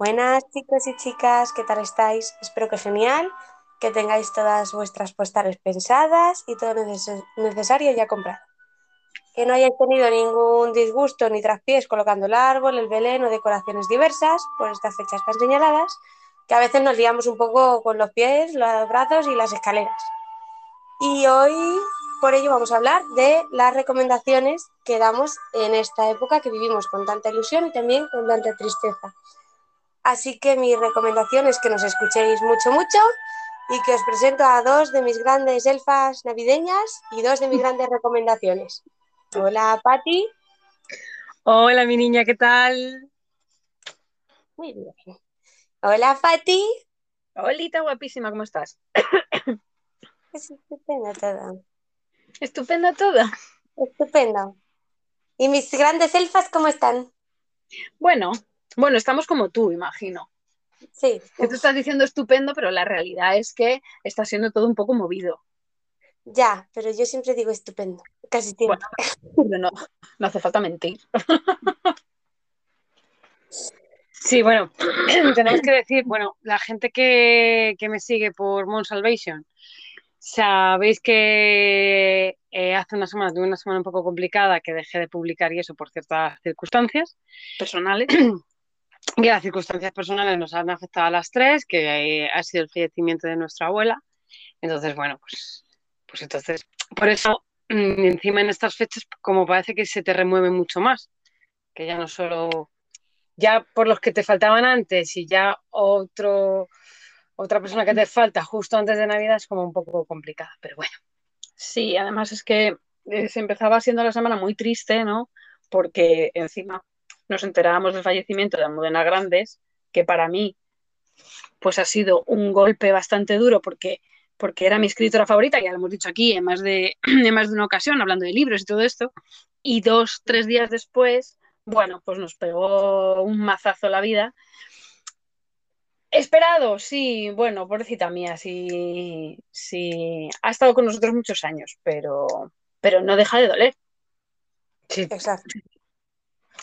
Buenas chicos y chicas, ¿qué tal estáis? Espero que genial, que tengáis todas vuestras postales pensadas y todo lo necesario ya comprado. Que no hayáis tenido ningún disgusto ni traspiés colocando el árbol, el belén o decoraciones diversas por estas fechas tan señaladas, que a veces nos liamos un poco con los pies, los brazos y las escaleras. Y hoy por ello vamos a hablar de las recomendaciones que damos en esta época que vivimos con tanta ilusión y también con tanta tristeza. Así que mi recomendación es que nos escuchéis mucho, mucho y que os presento a dos de mis grandes elfas navideñas y dos de mis grandes recomendaciones. Hola, Patti. Hola, mi niña, ¿qué tal? Muy bien. Hola, Patti. Hola, guapísima, ¿cómo estás? Estupendo todo. Estupendo todo. Estupendo. ¿Y mis grandes elfas cómo están? Bueno, bueno, estamos como tú, imagino. Sí. Que tú estás diciendo estupendo, pero la realidad es que está siendo todo un poco movido. Ya, pero yo siempre digo estupendo, casi siempre. Bueno, no, no hace falta mentir. Sí, bueno, tenemos que decir, bueno, la gente que, que me sigue por Mon Salvation, Sabéis que eh, hace una semana tuve una semana un poco complicada que dejé de publicar y eso por ciertas circunstancias personales. que las circunstancias personales nos han afectado a las tres, que ha sido el fallecimiento de nuestra abuela. Entonces, bueno, pues, pues entonces, por eso, mm, encima en estas fechas, como parece que se te remueve mucho más, que ya no solo, ya por los que te faltaban antes y ya otro otra persona que te falta justo antes de Navidad es como un poco complicada, pero bueno. Sí, además es que eh, se empezaba siendo la semana muy triste, ¿no? Porque encima nos enterábamos del fallecimiento de Almudena Grandes, que para mí pues ha sido un golpe bastante duro porque, porque era mi escritora favorita, ya lo hemos dicho aquí en más, de, en más de una ocasión, hablando de libros y todo esto, y dos, tres días después, bueno, pues nos pegó un mazazo la vida Esperado, sí, bueno, pobrecita mía, sí, sí, ha estado con nosotros muchos años, pero, pero no deja de doler. Sí, exacto.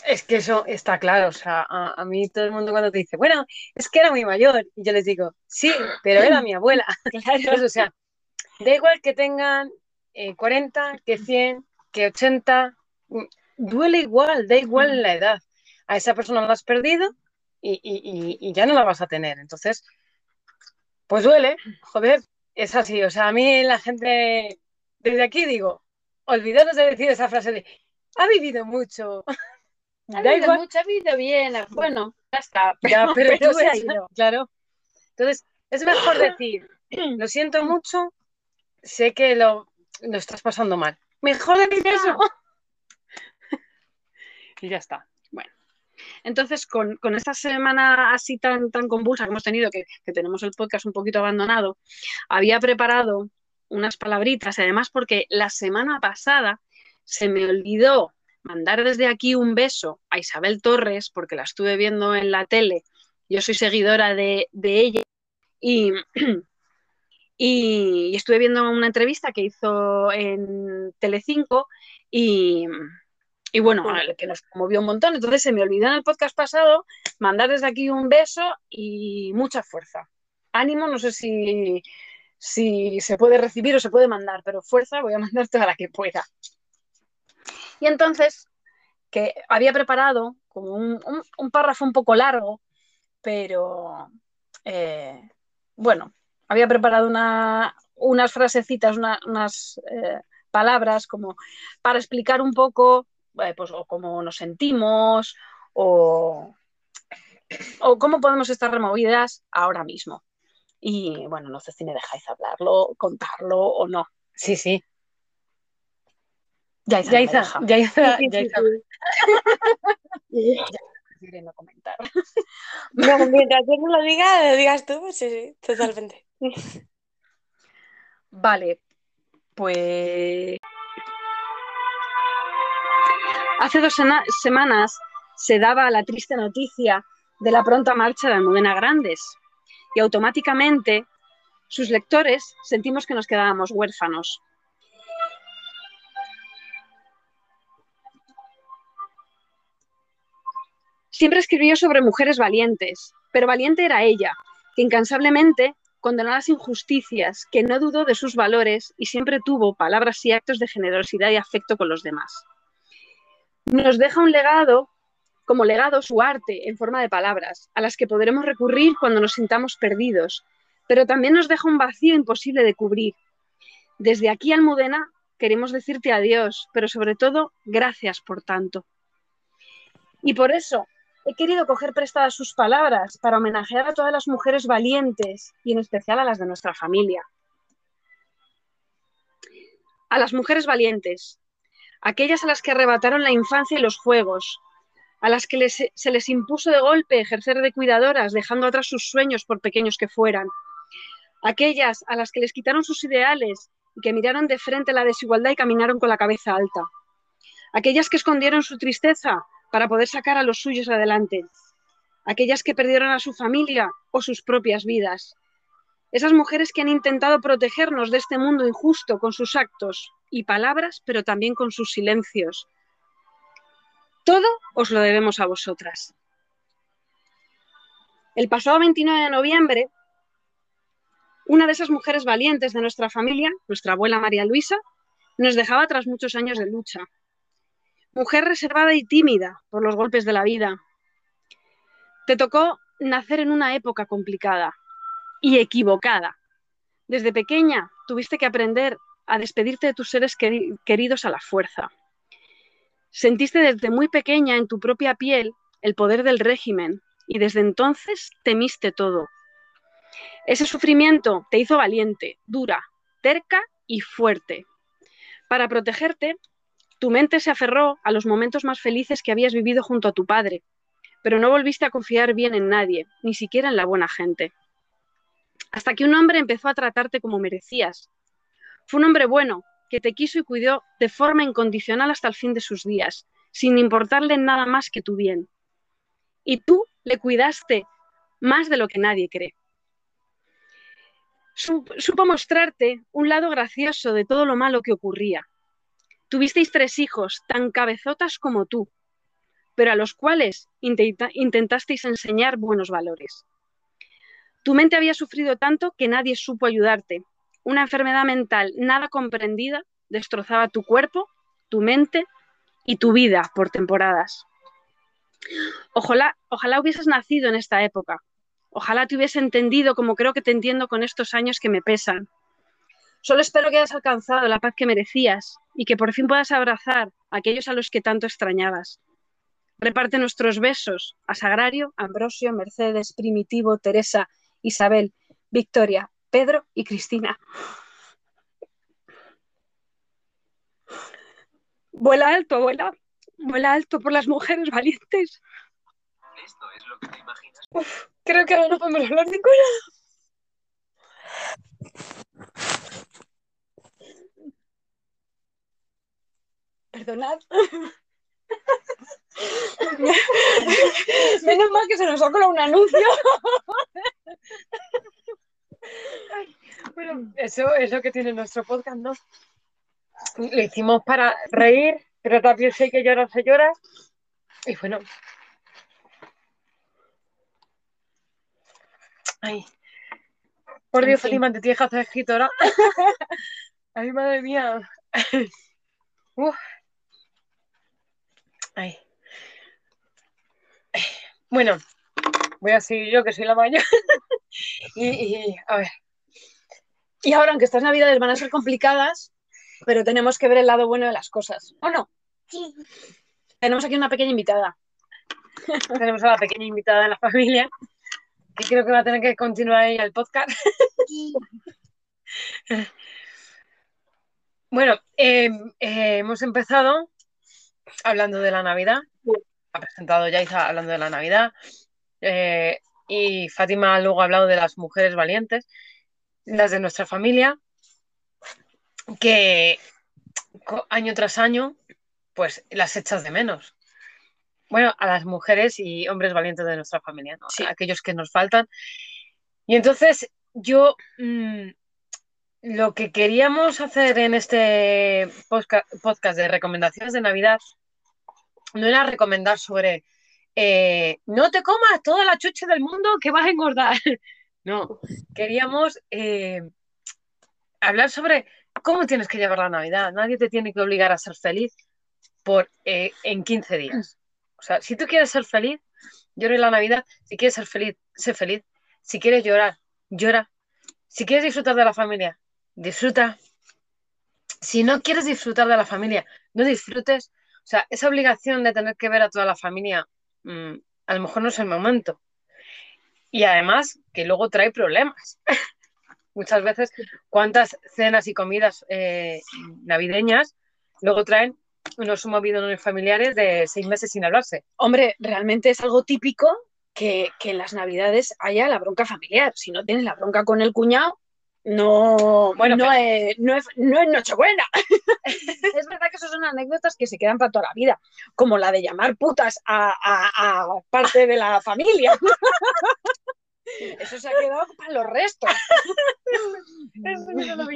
Es que eso está claro, o sea, a, mí todo el mundo cuando te dice, bueno, es que era muy mayor, y yo les digo, sí, pero era mi abuela, claro, o sea, da igual que tengan 40, eh, que 100, que 80, mm, duele igual, da igual la edad. A esa persona la has perdido y, ya no la vas a tener. Entonces, pues duele, joder, es así. O sea, a mí la gente, desde aquí digo, olvidaros de decir esa frase de, ha vivido mucho. Ha vivido mucho, ha vivido bien. Bueno, ya está. Ya, pero, Claro. Entonces, es mejor decir, lo siento mucho, sé que lo, lo estás pasando mal. Mejor decir eso. y ya está. Entonces, con, esta semana así tan, tan convulsa que hemos tenido, que, tenemos el podcast un poquito abandonado, había preparado unas palabritas, además porque la semana pasada se me olvidó mandar desde aquí un beso a Isabel Torres, porque la estuve viendo en la tele, yo soy seguidora de, ella, y, y, estuve viendo una entrevista que hizo en Telecinco y, y bueno, que nos conmovió un montón. Entonces se me olvidó en el podcast pasado mandar desde aquí un beso y mucha fuerza. Ánimo, no sé si, si se puede recibir o se puede mandar, pero fuerza voy a mandar toda la que pueda. Y entonces, que había preparado como un, párrafo un poco largo, pero eh, bueno, había preparado unas frasecitas, unas eh, palabras como para explicar un poco eh, pues, o cómo nos sentimos, o, o cómo podemos estar removidas ahora mismo. Y bueno, no sé si me dejáis hablarlo, contarlo o no. Sí, sí. Ya hice, ya hice, ya hice, ya hice. ya no comentar. No, mientras yo no lo diga, lo digas tú, sí, sí, totalmente. Vale, pues Hace dos semanas se daba la triste noticia de la pronta marcha de Almudena Grandes y automáticamente sus lectores sentimos que nos quedábamos huérfanos. Siempre escribió sobre mujeres valientes, pero valiente era ella, que incansablemente condenó las injusticias, que no dudó de sus valores y siempre tuvo palabras y actos de generosidad y afecto con los demás. Nos deja un legado, como legado su arte en forma de palabras, a las que podremos recurrir cuando nos sintamos perdidos, pero también nos deja un vacío imposible de cubrir. Desde aquí, Almudena, queremos decirte adiós, pero sobre todo, gracias por tanto. Y por eso, he querido coger prestadas sus palabras para homenajear a todas las mujeres valientes y en especial a las de nuestra familia. A las mujeres valientes, aquellas a las que arrebataron la infancia y los juegos, a las que se les impuso de golpe ejercer de cuidadoras, dejando atrás sus sueños por pequeños que fueran, aquellas a las que les quitaron sus ideales y que miraron de frente la desigualdad y caminaron con la cabeza alta, aquellas que escondieron su tristeza para poder sacar a los suyos adelante, aquellas que perdieron a su familia o sus propias vidas, esas mujeres que han intentado protegernos de este mundo injusto con sus actos y palabras, pero también con sus silencios. Todo os lo debemos a vosotras. El pasado 29 de noviembre, una de esas mujeres valientes de nuestra familia, nuestra abuela María Luisa, nos dejaba tras muchos años de lucha mujer reservada y tímida por los golpes de la vida. Te tocó nacer en una época complicada y equivocada. Desde pequeña tuviste que aprender a despedirte de tus seres queridos a la fuerza. Sentiste desde muy pequeña en tu propia piel el poder del régimen y desde entonces temiste todo. Ese sufrimiento te hizo valiente, dura, terca y fuerte. Para protegerte, tu mente se aferró a los momentos más felices que habías vivido junto a tu padre, pero no volviste a confiar bien en nadie, ni siquiera en la buena gente. Hasta que un hombre empezó a tratarte como merecías. Fue un hombre bueno, que te quiso y cuidó de forma incondicional hasta el fin de sus días, sin importarle nada más que tu bien. Y tú le cuidaste más de lo que nadie cree. Supo mostrarte un lado gracioso de todo lo malo que ocurría, Tuvisteis tres hijos tan cabezotas como tú, pero a los cuales intentasteis enseñar buenos valores. Tu mente había sufrido tanto que nadie supo ayudarte. Una enfermedad mental nada comprendida destrozaba tu cuerpo, tu mente y tu vida por temporadas. Ojalá, ojalá hubieses nacido en esta época. Ojalá te hubiese entendido como creo que te entiendo con estos años que me pesan. Solo espero que hayas alcanzado la paz que merecías y que por fin puedas abrazar a aquellos a los que tanto extrañabas. Reparte nuestros besos a Sagrario, Ambrosio, Mercedes, Primitivo, Teresa, Isabel, Victoria, Pedro y Cristina. Vuela alto, abuela. Vuela alto por las mujeres valientes. Esto es lo que te imaginas. creo que ahora no podemos hablar de ninguna. Perdonad. Menos mal que se nos ha colado un anuncio. bueno, eso es lo que tiene nuestro podcast, ¿no? Lo hicimos para reír, pero también sé que llora, se llora. Y bueno. Ay. Por Dios, Fátima, te tienes que hacer escritora. Ay, madre mía. Uf. Bueno, voy a seguir yo, que soy la mayor. y, a ver. Y ahora, aunque estas navidades van a ser complicadas, pero tenemos que ver el lado bueno de las cosas. ¿O no? Sí. Tenemos aquí una pequeña invitada. tenemos a la pequeña invitada de la familia, que creo que va a tener que continuar ahí el podcast. bueno, em, eh, hemos empezado hablando de la Navidad. Ha presentado Yaiza hablando de la Navidad. Eh, y Fátima luego ha hablado de las mujeres valientes, las de nuestra familia, que año tras año, pues las echas de menos. Bueno, a las mujeres y hombres valientes de nuestra familia, aquellos que nos faltan. Y entonces yo mm, lo que queríamos hacer en este podcast de recomendaciones de Navidad no era recomendar sobre eh, no te comas toda la chuche del mundo que vas a engordar. No, queríamos eh, hablar sobre cómo tienes que llevar la Navidad. Nadie te tiene que obligar a ser feliz por, eh, en 15 días. O sea, si tú quieres ser feliz, llora la Navidad. Si quieres ser feliz, sé feliz. Si quieres llorar, llora. Si quieres disfrutar de la familia, disfruta. Si no quieres disfrutar de la familia, no disfrutes. O sea, esa obligación de tener que ver a toda la familia, mm, a lo mejor no es el momento. Y además que luego trae problemas. Muchas veces, cuántas cenas y comidas eh, navideñas luego traen unos movidos familiares de seis meses sin hablarse. Hombre, realmente es algo típico que, que, en las navidades haya la bronca familiar. Si no tienes la bronca con el cuñado, no, bueno, no, es, no, es, no es Nochebuena. es verdad que esas son anécdotas que se quedan para toda la vida, como la de llamar putas a, a, a parte de la familia. Eso se ha quedado para los restos. Eso lo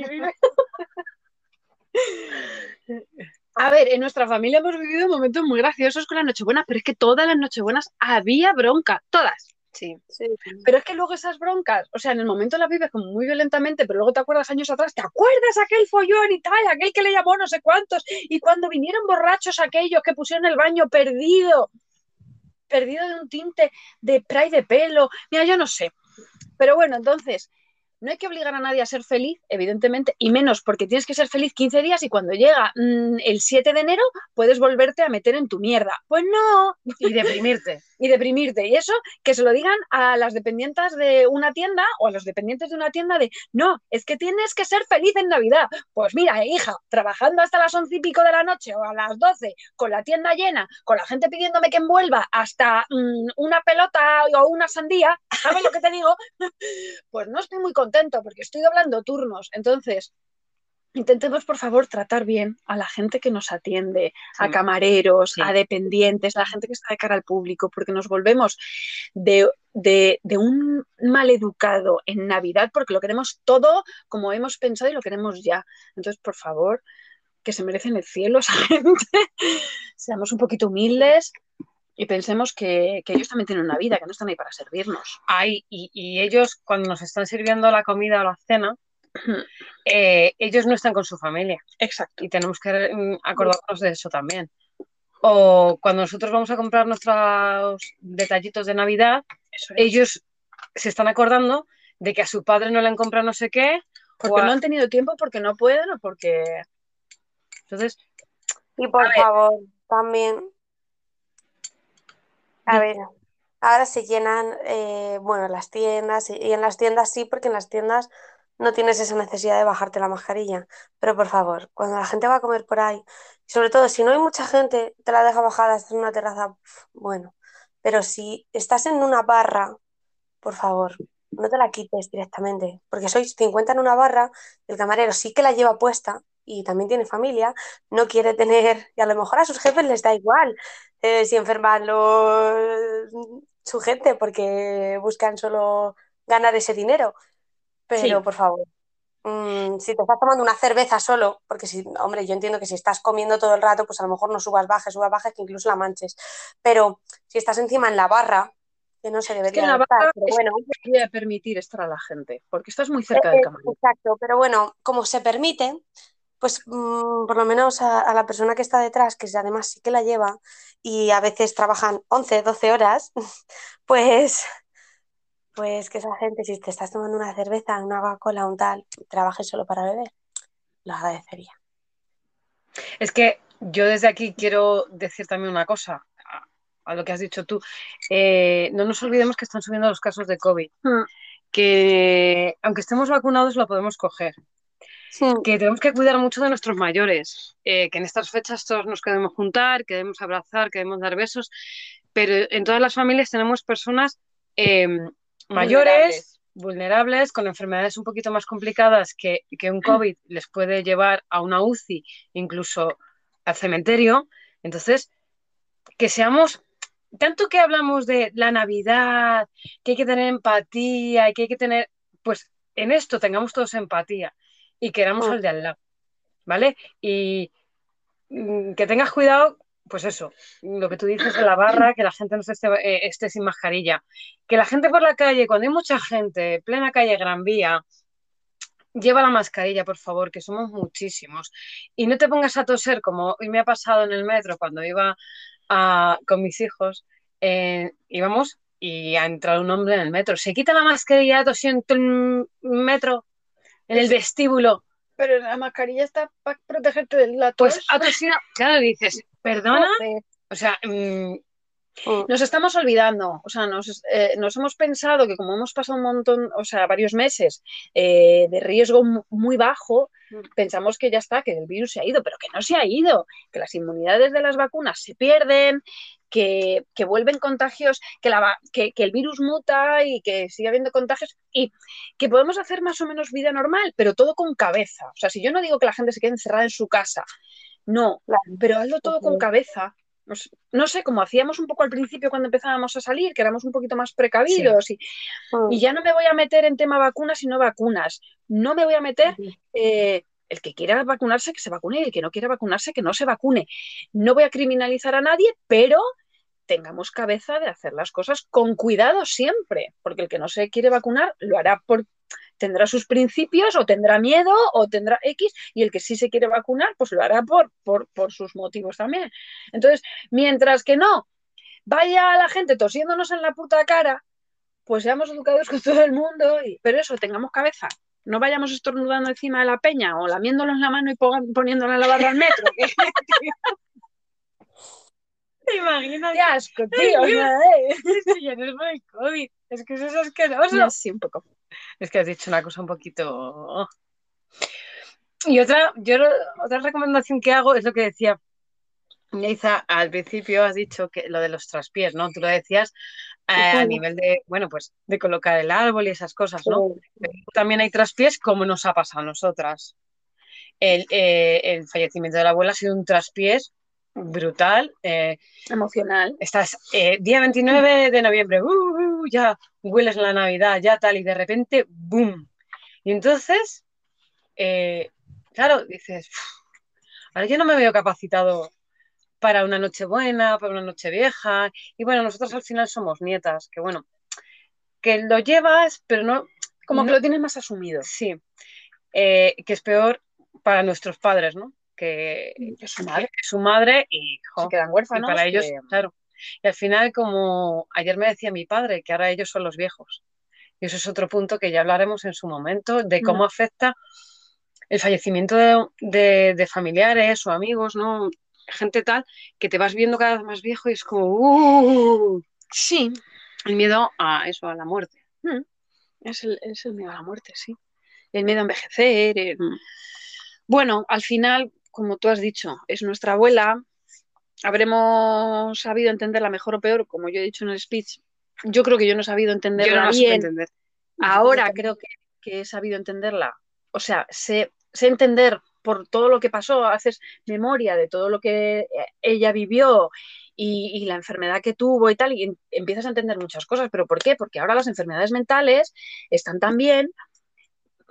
A ver, en nuestra familia hemos vivido momentos muy graciosos con la Nochebuena, pero es que todas las Nochebuenas había bronca, todas. Sí. sí. Pero es que luego esas broncas, o sea, en el momento las vives como muy violentamente, pero luego te acuerdas años atrás, ¿te acuerdas aquel follón y tal, aquel que le llamó no sé cuántos? Y cuando vinieron borrachos aquellos que pusieron el baño perdido, perdido de un tinte de spray de pelo, mira, yo no sé. Pero bueno, entonces, no hay que obligar a nadie a ser feliz, evidentemente, y menos porque tienes que ser feliz 15 días y cuando llega mmm, el 7 de enero puedes volverte a meter en tu mierda. Pues no. Y deprimirte. Y deprimirte. Y eso, que se lo digan a las dependientes de una tienda o a los dependientes de una tienda de, no, es que tienes que ser feliz en Navidad. Pues mira, hija, trabajando hasta las 11 y pico de la noche o a las 12, con la tienda llena, con la gente pidiéndome que envuelva hasta mmm, una pelota o una sandía, ¿sabes lo que te digo? pues no estoy muy contento porque estoy doblando turnos. Entonces, intentemos por favor tratar bien a la gente que nos atiende, sí. a camareros, sí. a dependientes, a la gente que está de cara al público, porque nos volvemos de, de, de, un mal educado en Navidad porque lo queremos todo como hemos pensado y lo queremos ya. Entonces, por favor, que se merecen el cielo esa gente, seamos un poquito humildes. Y pensemos que, que, ellos también tienen una vida, que no están ahí para servirnos. Ay, y, y ellos, cuando nos están sirviendo la comida o la cena, eh, ellos no están con su familia. Exacto. Y tenemos que mm, acordarnos de eso también. O cuando nosotros vamos a comprar nuestros detallitos de Navidad, es. ellos se están acordando de que a su padre no le han comprado no sé qué. Porque a... no han tenido tiempo, porque no pueden o porque. Entonces. Y por favor, también. A ver, ahora se llenan, eh, bueno, las tiendas, y en las tiendas sí, porque en las tiendas no tienes esa necesidad de bajarte la mascarilla. Pero por favor, cuando la gente va a comer por ahí, sobre todo si no hay mucha gente, te la deja bajada, estás en una terraza, bueno. Pero si estás en una barra, por favor, no te la quites directamente, porque sois 50 en una barra, el camarero sí que la lleva puesta y también tiene familia, no quiere tener, y a lo mejor a sus jefes les da igual eh, si enferman los, su gente porque buscan solo ganar ese dinero. Pero, sí. por favor, mmm, si te estás tomando una cerveza solo, porque si, hombre, yo entiendo que si estás comiendo todo el rato, pues a lo mejor no subas bajes, subas bajes, que incluso la manches. Pero si estás encima en la barra, que no se debería es que en la barra estar, pero bueno. debería permitir estar a la gente, porque estás muy cerca eh, del camarero. Exacto, pero bueno, como se permite, pues mmm, por lo menos a, a, la persona que está detrás, que además sí que la lleva, y a veces trabajan 11, 12 horas, pues pues que esa gente, si te estás tomando una cerveza, una Coca-Cola, un tal, trabajes solo para beber, lo agradecería. Es que yo desde aquí quiero decir también una cosa a, a lo que has dicho tú. Eh, no nos olvidemos que están subiendo los casos de COVID, mm. que aunque estemos vacunados lo podemos coger. Sí. Que tenemos que cuidar mucho de nuestros mayores, eh, que en estas fechas todos nos queremos juntar, queremos abrazar, queremos dar besos, pero en todas las familias tenemos personas eh, mayores, vulnerables. vulnerables. con enfermedades un poquito más complicadas que, que, un COVID les puede llevar a una UCI, incluso al cementerio. Entonces, que seamos, tanto que hablamos de la Navidad, que hay que tener empatía y que hay que tener, pues en esto tengamos todos empatía y queramos oh. al de al lado, ¿vale? Y mm, que tengas cuidado pues eso, lo que tú dices de la barra, que la gente no esté, eh, esté sin mascarilla. Que la gente por la calle, cuando hay mucha gente, plena calle Gran Vía, lleva la mascarilla, por favor, que somos muchísimos. Y no te pongas a toser como hoy me ha pasado en el metro cuando iba a- con mis hijos. eh, íbamos y ha entrado un hombre en el metro. Se quita la mascarilla tosiendo en el metro, en el vestíbulo. Pero la mascarilla está para protegerte de la Pues tos. ha tosido. Claro, dices, perdona. O sea, mm, Mm. Nos estamos olvidando, o sea, nos, eh, nos hemos pensado que como hemos pasado un montón, o sea, varios meses eh, de riesgo mu- muy bajo, pensamos que ya está, que el virus se ha ido, pero que no se ha ido, que las inmunidades de las vacunas se pierden, que, que vuelven contagios, que, la, va- que, que el virus muta y que sigue habiendo contagios y que podemos hacer más o menos vida normal, pero todo con cabeza. O sea, si yo no digo que la gente se quede encerrada en su casa, no, pero hazlo todo con cabeza. No sé, como hacíamos un poco al principio cuando empezábamos a salir, que éramos un poquito más precavidos y, Mm. y ya no me voy a meter en tema vacunas y no vacunas. No me voy a meter eh, el que quiera vacunarse, que se vacune, y el que no quiera vacunarse, que no se vacune. No voy a criminalizar a nadie, pero tengamos cabeza de hacer las cosas con cuidado siempre, porque el que no se quiere vacunar lo hará por tendrá sus principios o tendrá miedo o tendrá X y el que sí se quiere vacunar pues lo hará por, por, por sus motivos también. Entonces, mientras que no vaya la gente tosiéndonos en la puta cara, pues seamos educados con todo el mundo, y, pero eso, tengamos cabeza. No vayamos estornudando encima de la peña o lamiéndolo en la mano y pon- poniéndola la barra al metro. ¿te imaginas? ¡Qué asco, tío! sea, eh. que ya no es por el COVID. Es que eso es asqueroso. Ya, sí, un poco. Es que has dicho una cosa un poquito. Y otra, yo otra recomendación que hago es lo que decía Neiza al principio, has dicho que lo de los traspiés, ¿no? Tú lo decías eh, a nivel de, bueno, pues de colocar el árbol y esas cosas, ¿no? Sí. Pero también hay traspiés como nos ha pasado a nosotras. El, eh, el fallecimiento de la abuela ha sido un traspiés brutal. eh, Emocional. Estás eh, día 29 de noviembre, uh, uh, ya hueles la Navidad, ya tal, y de repente, ¡boom! Y entonces, eh, claro, dices, "Uf, ahora yo no me veo capacitado para una noche buena, para una noche vieja. Y bueno, nosotros al final somos nietas, que bueno, que lo llevas, pero no, Como no- que lo tienes más asumido. sí, que es peor para nuestros padres, ¿no? Que, Que su madre. que su madre y, jo, Se quedan y huérfanos. para ellos, que- claro. Y al final, como ayer me decía mi padre, que ahora ellos son los viejos. Y eso es otro punto que ya hablaremos en su momento, de cómo afecta el fallecimiento de, de- de familiares o amigos, ¿no? Gente tal, que te vas viendo cada vez más viejo y es como, ¡uh! Sí, el miedo a eso, a la muerte. es el, es el miedo a la muerte, sí. El miedo a envejecer. el- Mm. Bueno, al final, como tú has dicho, es nuestra abuela. Habremos sabido entenderla mejor o peor, como yo he dicho en el speech. Yo creo que yo no he sabido entenderla no bien. entender. Ahora creo que, que he sabido entenderla. O sea, sé, sé entender por todo lo que pasó, haces memoria de todo lo que eh, ella vivió y, y la enfermedad que tuvo y tal, y em- empiezas a entender muchas cosas. ¿Pero por qué? Porque ahora las enfermedades mentales están también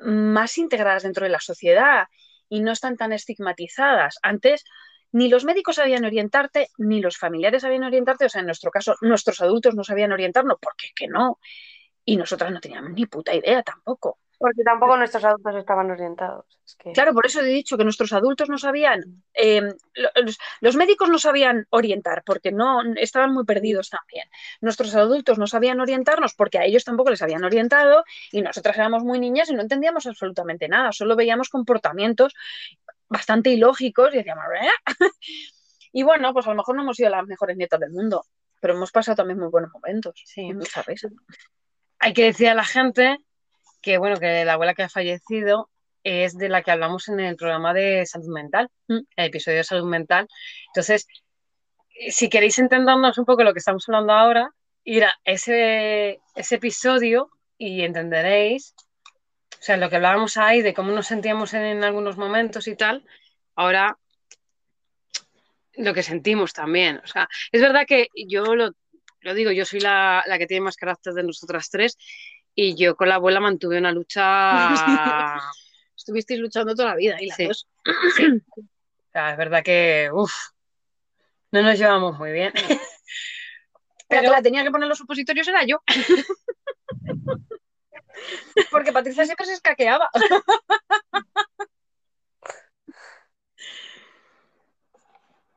más integradas dentro de la sociedad y no están tan estigmatizadas. Antes ni los médicos sabían orientarte, ni los familiares sabían orientarte, o sea, en nuestro caso, nuestros adultos no sabían orientarnos, porque es que no. Y nosotras no teníamos ni puta idea tampoco. Porque tampoco nuestros adultos estaban orientados. Es que... Claro, por eso he dicho que nuestros adultos no sabían, eh, los, los médicos no sabían orientar porque no estaban muy perdidos también. Nuestros adultos no sabían orientarnos porque a ellos tampoco les habían orientado y nosotras éramos muy niñas y no entendíamos absolutamente nada, solo veíamos comportamientos bastante ilógicos y decíamos, "Eh". y bueno, pues a lo mejor no hemos sido las mejores nietas del mundo, pero hemos pasado también muy buenos momentos. Sí. Veces. Hay que decir a la gente que, bueno, que la abuela que ha fallecido es de la que hablamos en el programa de salud mental, Mm. el episodio de salud mental. Entonces, si queréis entendernos un poco lo que estamos hablando ahora, ir a ese, ese episodio y entenderéis, o sea, lo que hablábamos ahí de cómo nos sentíamos en, en algunos momentos y tal, ahora lo que sentimos también. O sea, es verdad que yo lo, lo digo, yo soy la, la que tiene más carácter de nosotras tres y yo con la abuela mantuve una lucha. Estuvisteis luchando toda la vida y las Sí. dos. O sea, es verdad que, uff, No nos llevamos muy bien. Pero que la tenía que poner los supositorios era yo. Porque Patricia siempre se escaqueaba.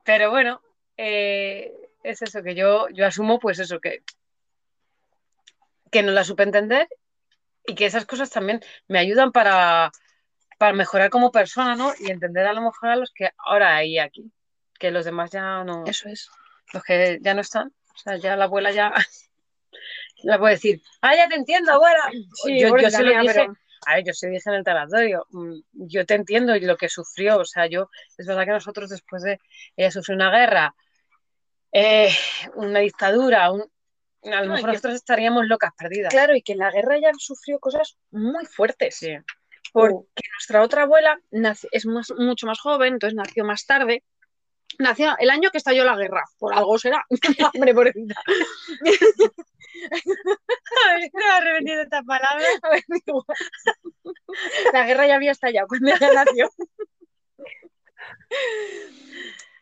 Pero bueno, eh, es eso que yo, yo asumo, pues eso, que, que no la supe entender y que esas cosas también me ayudan para, para mejorar como persona, ¿no? Y entender a lo mejor a los que ahora hay aquí, que los demás ya no. Eso es. Los que ya no están. O sea, ya la abuela ya. La puede decir, ah, ya te entiendo, abuela. Sí, yo, yo se lo dije, pero- a ver, yo se dije en el taratorio, mm, yo te entiendo y lo que sufrió, o sea, yo, es verdad que nosotros después de, ella sufrió una guerra, eh, una dictadura, un- a lo No, mejor que- nosotros estaríamos locas perdidas. Claro, y que en la guerra ya sufrió cosas muy fuertes. Sí. Porque nuestra otra abuela nace- es más- mucho más joven, entonces nació más tarde. Nació el año que estalló la guerra, por algo será. Hombre, pobrecita. Estaba repitiendo esta palabra. A ver, digo, La guerra ya había estallado cuando ella nació.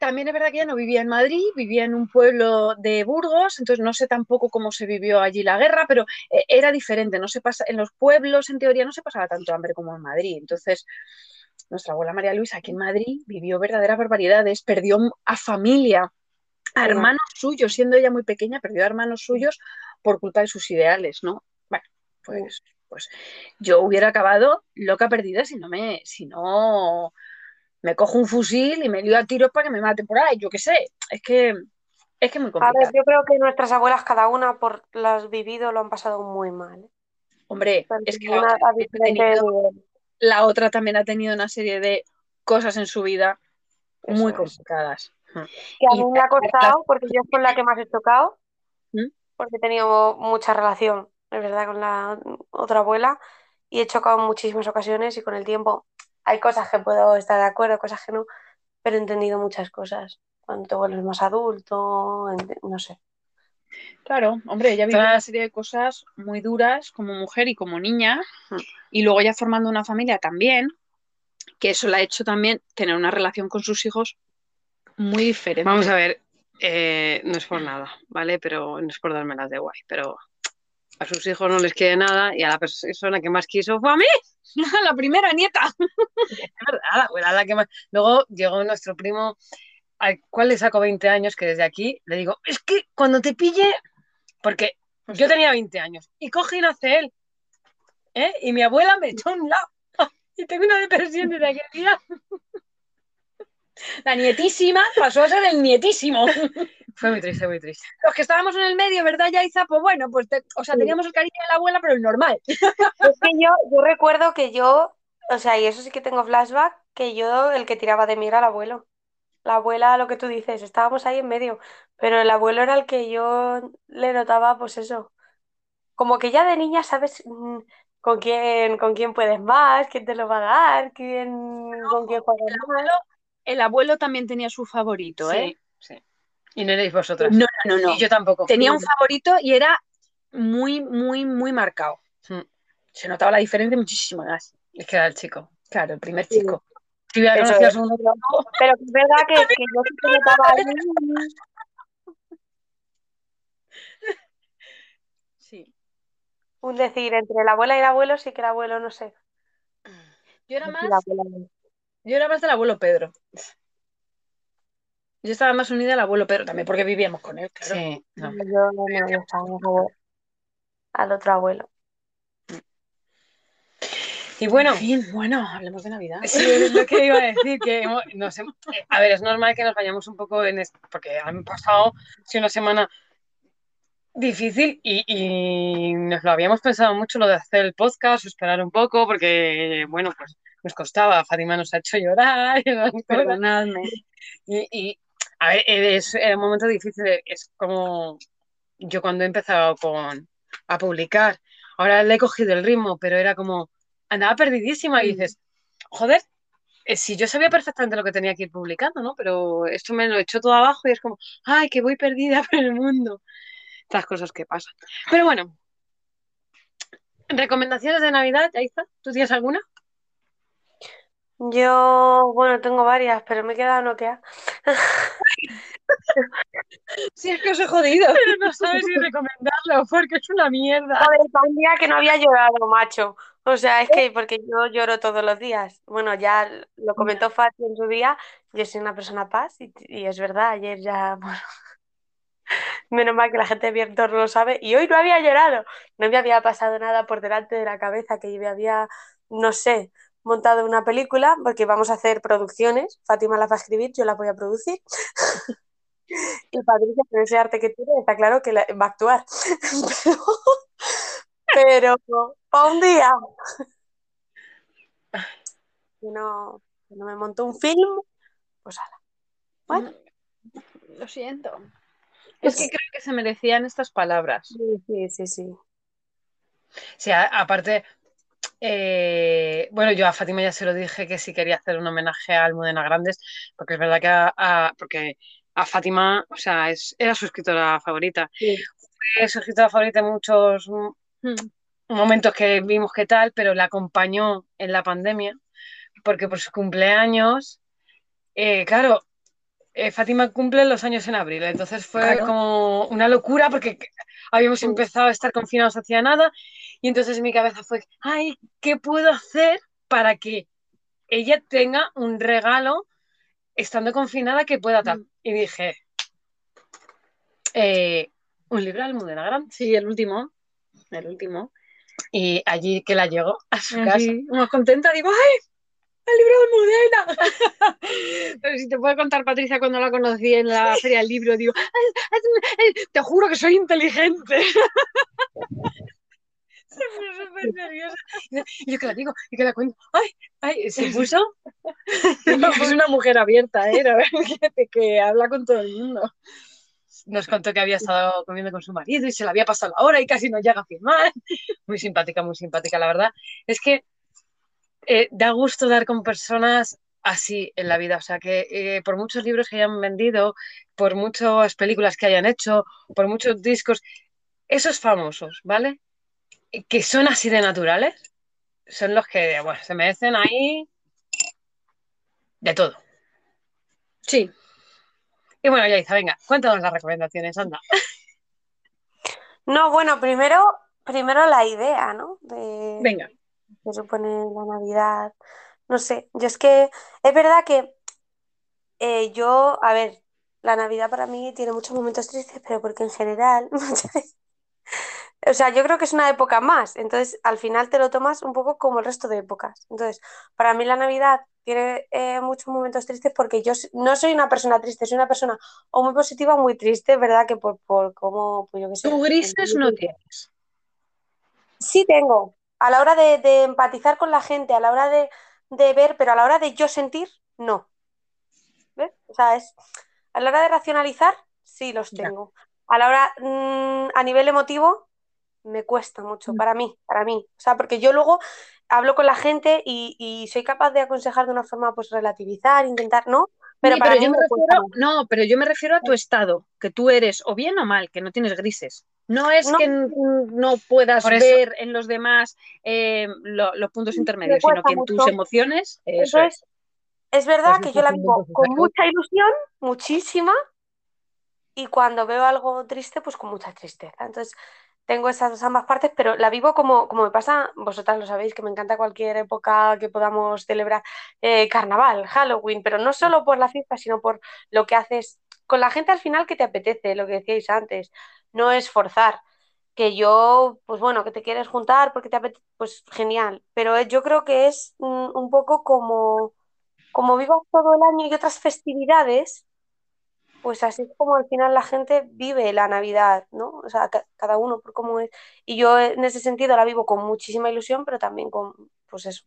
También es verdad que ella no vivía en Madrid, vivía en un pueblo de Burgos, entonces no sé tampoco cómo se vivió allí la guerra, pero eh, era diferente, no se pasa, en los pueblos en teoría no se pasaba tanto hambre como en Madrid. Entonces, nuestra abuela María Luisa aquí en Madrid vivió verdaderas barbaridades, perdió a familia, a hermanos suyos, siendo ella muy pequeña, perdió a hermanos suyos por culpa de sus ideales, ¿no? Bueno, pues, pues yo hubiera acabado loca perdida si no me, si no me cojo un fusil y me lío a tiros para que me mate por ahí, yo qué sé. Es que es que muy A ver, complicado. yo creo que nuestras abuelas, cada una por lo has vivido, lo han pasado muy mal. ¿eh? Hombre, es que la una otra, tenido, la otra también ha tenido una serie de cosas en su vida muy Eso es. complicadas. Que a mí me ha costado, porque yo es con la que más he tocado, ¿Mm? porque he tenido mucha relación, es verdad, con la otra abuela, y he chocado en muchísimas ocasiones y con el tiempo hay cosas que puedo estar de acuerdo, cosas que no, pero he entendido muchas cosas. Cuando te vuelves más adulto, no sé. Claro, hombre, ella vivió una serie de cosas muy duras como mujer y como niña, Mm. y luego ya formando una familia también, que eso la ha hecho también tener una relación con sus hijos muy diferente. Vamos a ver, eh, no es por nada, ¿vale? Pero no es por dármelas de guay, pero a sus hijos no les quiere nada y a la persona que más quiso fue a mí. la primera nieta. Luego llegó nuestro primo, al cual le saco 20 años, que desde aquí le digo, es que cuando te pille, porque yo tenía 20 años y coge y nace él, ¿eh? Y mi abuela me echó un lado. Y tengo una depresión desde aquel día. La nietísima pasó a ser el nietísimo. Fue muy triste, muy triste. Los que estábamos en el medio, ¿verdad, Yaiza? Pues bueno, pues te- o sea, teníamos el cariño de la abuela, pero el normal. Es que yo, yo recuerdo que yo, o sea, y eso sí que tengo flashback, que yo el que tiraba de mí era el abuelo. La abuela, lo que tú dices, estábamos ahí en medio, pero el abuelo era el que yo le notaba, pues eso, como que ya de niña sabes mm, con quién, con quién puedes más, quién te lo va a dar, quién, con quién juegas El más. El abuelo también tenía su favorito, ¿eh? Sí, sí. Y no erais vosotras. No, no, no. Y yo tampoco. Tenía un favorito y era muy, muy, muy marcado. Mm. Se notaba la diferencia muchísimo más. Es que era el chico. Claro, el primer Sí. chico. Conocido a es. Pero que es verdad que, que yo sí que notaba ahí, Sí. un decir, entre la abuela y el abuelo, sí que el abuelo, no sé. Yo era Sí, más, la abuela. Yo era más del abuelo Pedro. Yo estaba más unida al abuelo Pedro también porque vivíamos con él, claro. Sí, no. Yo no, estaba al otro abuelo. Y bueno, En fin, bueno, hablemos de Navidad. Sí, es lo que iba a decir, que hemos- nos hem- eh, a ver, es normal que nos vayamos un poco en esto, porque han pasado sí, una semana difícil y, y nos lo habíamos pensado mucho lo de hacer el podcast esperar un poco, porque bueno, pues nos costaba, Fátima nos ha hecho llorar. Perdonadme. y, y, a ver, es, era un momento difícil, es como yo cuando he empezado con, a publicar, ahora le he cogido el ritmo, pero era como, andaba perdidísima y Mm. dices, joder, eh, si yo sabía perfectamente lo que tenía que ir publicando, ¿no? Pero esto me lo echó todo abajo y es como, ay, que voy perdida por el mundo. Estas cosas que pasan. Pero bueno, recomendaciones de Navidad, Aiza, ¿tú tienes alguna? Yo, bueno, tengo varias, pero me he quedado noqueada. Sí, es que os he jodido. Pero no sabes si recomendarlo porque es una mierda. Joder, para un día que no había llorado, macho. O sea, es que porque yo lloro todos los días. Bueno, ya lo comentó Fati en su día, yo soy una persona paz y, y es verdad, ayer ya, bueno, menos mal que la gente de mi entorno lo sabe y hoy no había llorado. No me había pasado nada por delante de la cabeza que yo me había, no sé, montado una película porque vamos a hacer producciones. Fátima la va a escribir, yo la voy a producir. Y Patricia, con ese arte que tiene, está claro que va a actuar. Pero, para un día que no, no me montó un film, pues ala. Bueno. Lo siento. Es que creo que se merecían estas palabras. Sí, sí, sí, sí. Sí, a- aparte, eh, bueno, yo a Fátima ya se lo dije que si quería hacer un homenaje a Almudena Grandes, porque es verdad que a, a- porque a Fátima, o sea, es, era su escritora favorita. Sí. Fue su escritora favorita en muchos Hmm. momentos que vimos que tal, pero la acompañó en la pandemia, porque por su cumpleaños, eh, claro, eh, Fátima cumple los años en abril, entonces fue Claro. como una locura porque habíamos empezado a estar confinados hacia nada y entonces en mi cabeza fue, ay, ¿qué puedo hacer para que ella tenga un regalo estando confinada que pueda tal? Mm. Y dije, eh, un libro de Almudena Grandes. Sí, el último. El último. Y allí que la llegó a su casa. Más contenta, digo, ¡ay! ¡El libro de Almudena! Pero si te puedo contar, Patricia, cuando la conocí en la feria del libro, digo, "Ay, ay, ay, te juro que soy inteligente. Se puso súper nerviosa. Y yo que la digo, y que la cuento. ¡Ay! ¡Ay! Se puso. es una mujer abierta, ¿eh? La que, que habla con todo el mundo. Nos contó que había estado comiendo con su marido y se le había pasado la hora y casi no llega a firmar. Muy simpática, muy simpática, la verdad. Es que eh, da gusto dar con personas así en la vida. O sea, que eh, por muchos libros que hayan vendido, por muchas películas que hayan hecho, por muchos discos, esos famosos, ¿vale? Que son así de naturales, son los que, bueno, se merecen ahí de todo. Sí. Y bueno, Yaiza, venga, cuéntanos las recomendaciones, anda. No, bueno, primero, primero la idea, ¿no? De, Venga. Que supone la Navidad. No sé, yo es que es verdad que eh, yo, a ver, la Navidad para mí tiene muchos momentos tristes, pero porque en general, o sea, yo creo que es una época más, entonces al final te lo tomas un poco como el resto de épocas. Entonces, para mí la Navidad tiene eh, muchos momentos tristes porque yo no soy una persona triste, soy una persona o muy positiva o muy triste, ¿verdad? Que por, por cómo, pues yo qué sé. Tú grises no tienes. Sí tengo. A la hora de, de empatizar con la gente, a la hora de, de ver, pero a la hora de yo sentir, no. ¿Ves? O sea, es a la hora de racionalizar, sí los Ya. tengo. A la hora, mm, a nivel emotivo, me cuesta mucho, Mm. para mí, para mí. O sea, porque yo luego hablo con la gente y, y soy capaz de aconsejar de una forma, pues relativizar, intentar, ¿no? Pero Sí, para pero mí yo me refiero, no, pero yo me refiero a tu estado, que tú eres o bien o mal, que no tienes grises. No es No. que no puedas ver en los demás eh, lo- los puntos intermedios, sino que en tus emociones, eso Entonces, es verdad que yo la vivo con mucha ilusión, muchísima, y cuando veo algo triste, pues con mucha tristeza. Entonces, tengo esas dos ambas partes, pero la vivo como, como me pasa, vosotras lo sabéis, que me encanta cualquier época que podamos celebrar, eh, carnaval, Halloween, pero no solo por la fiesta, sino por lo que haces con la gente al final que te apetece, lo que decíais antes, no es forzar. Que yo, pues bueno, que te quieres juntar porque te apetece, pues genial, pero eh, yo creo que es mm, un poco como como vivas todo el año y otras festividades, pues así es como al final la gente vive la Navidad, ¿no? O sea, ca- cada uno por cómo es. Y yo en ese sentido la vivo con muchísima ilusión, pero también con, pues eso.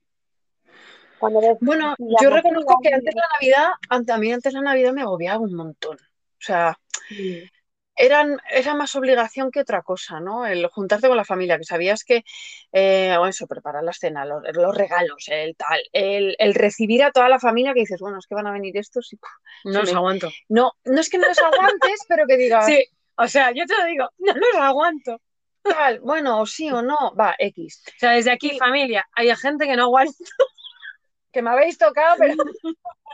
Cuando ves Bueno, yo reconozco que antes la Navidad, mí antes la Navidad me agobiaba un montón. O sea, Sí, eran, era más obligación que otra cosa, ¿no? El juntarte con la familia, que sabías que, eh, o eso, preparar la cena, los, los regalos, el tal, el, el recibir a toda la familia que dices, bueno, es que van a venir estos y... No los aguanto. No, no es que no los aguantes, pero que digas, Sí, o sea, yo te lo digo, no los aguanto. tal, bueno, o sí o no, va, X. O sea, desde aquí, familia, hay gente que no aguanta. Que me habéis tocado, pero...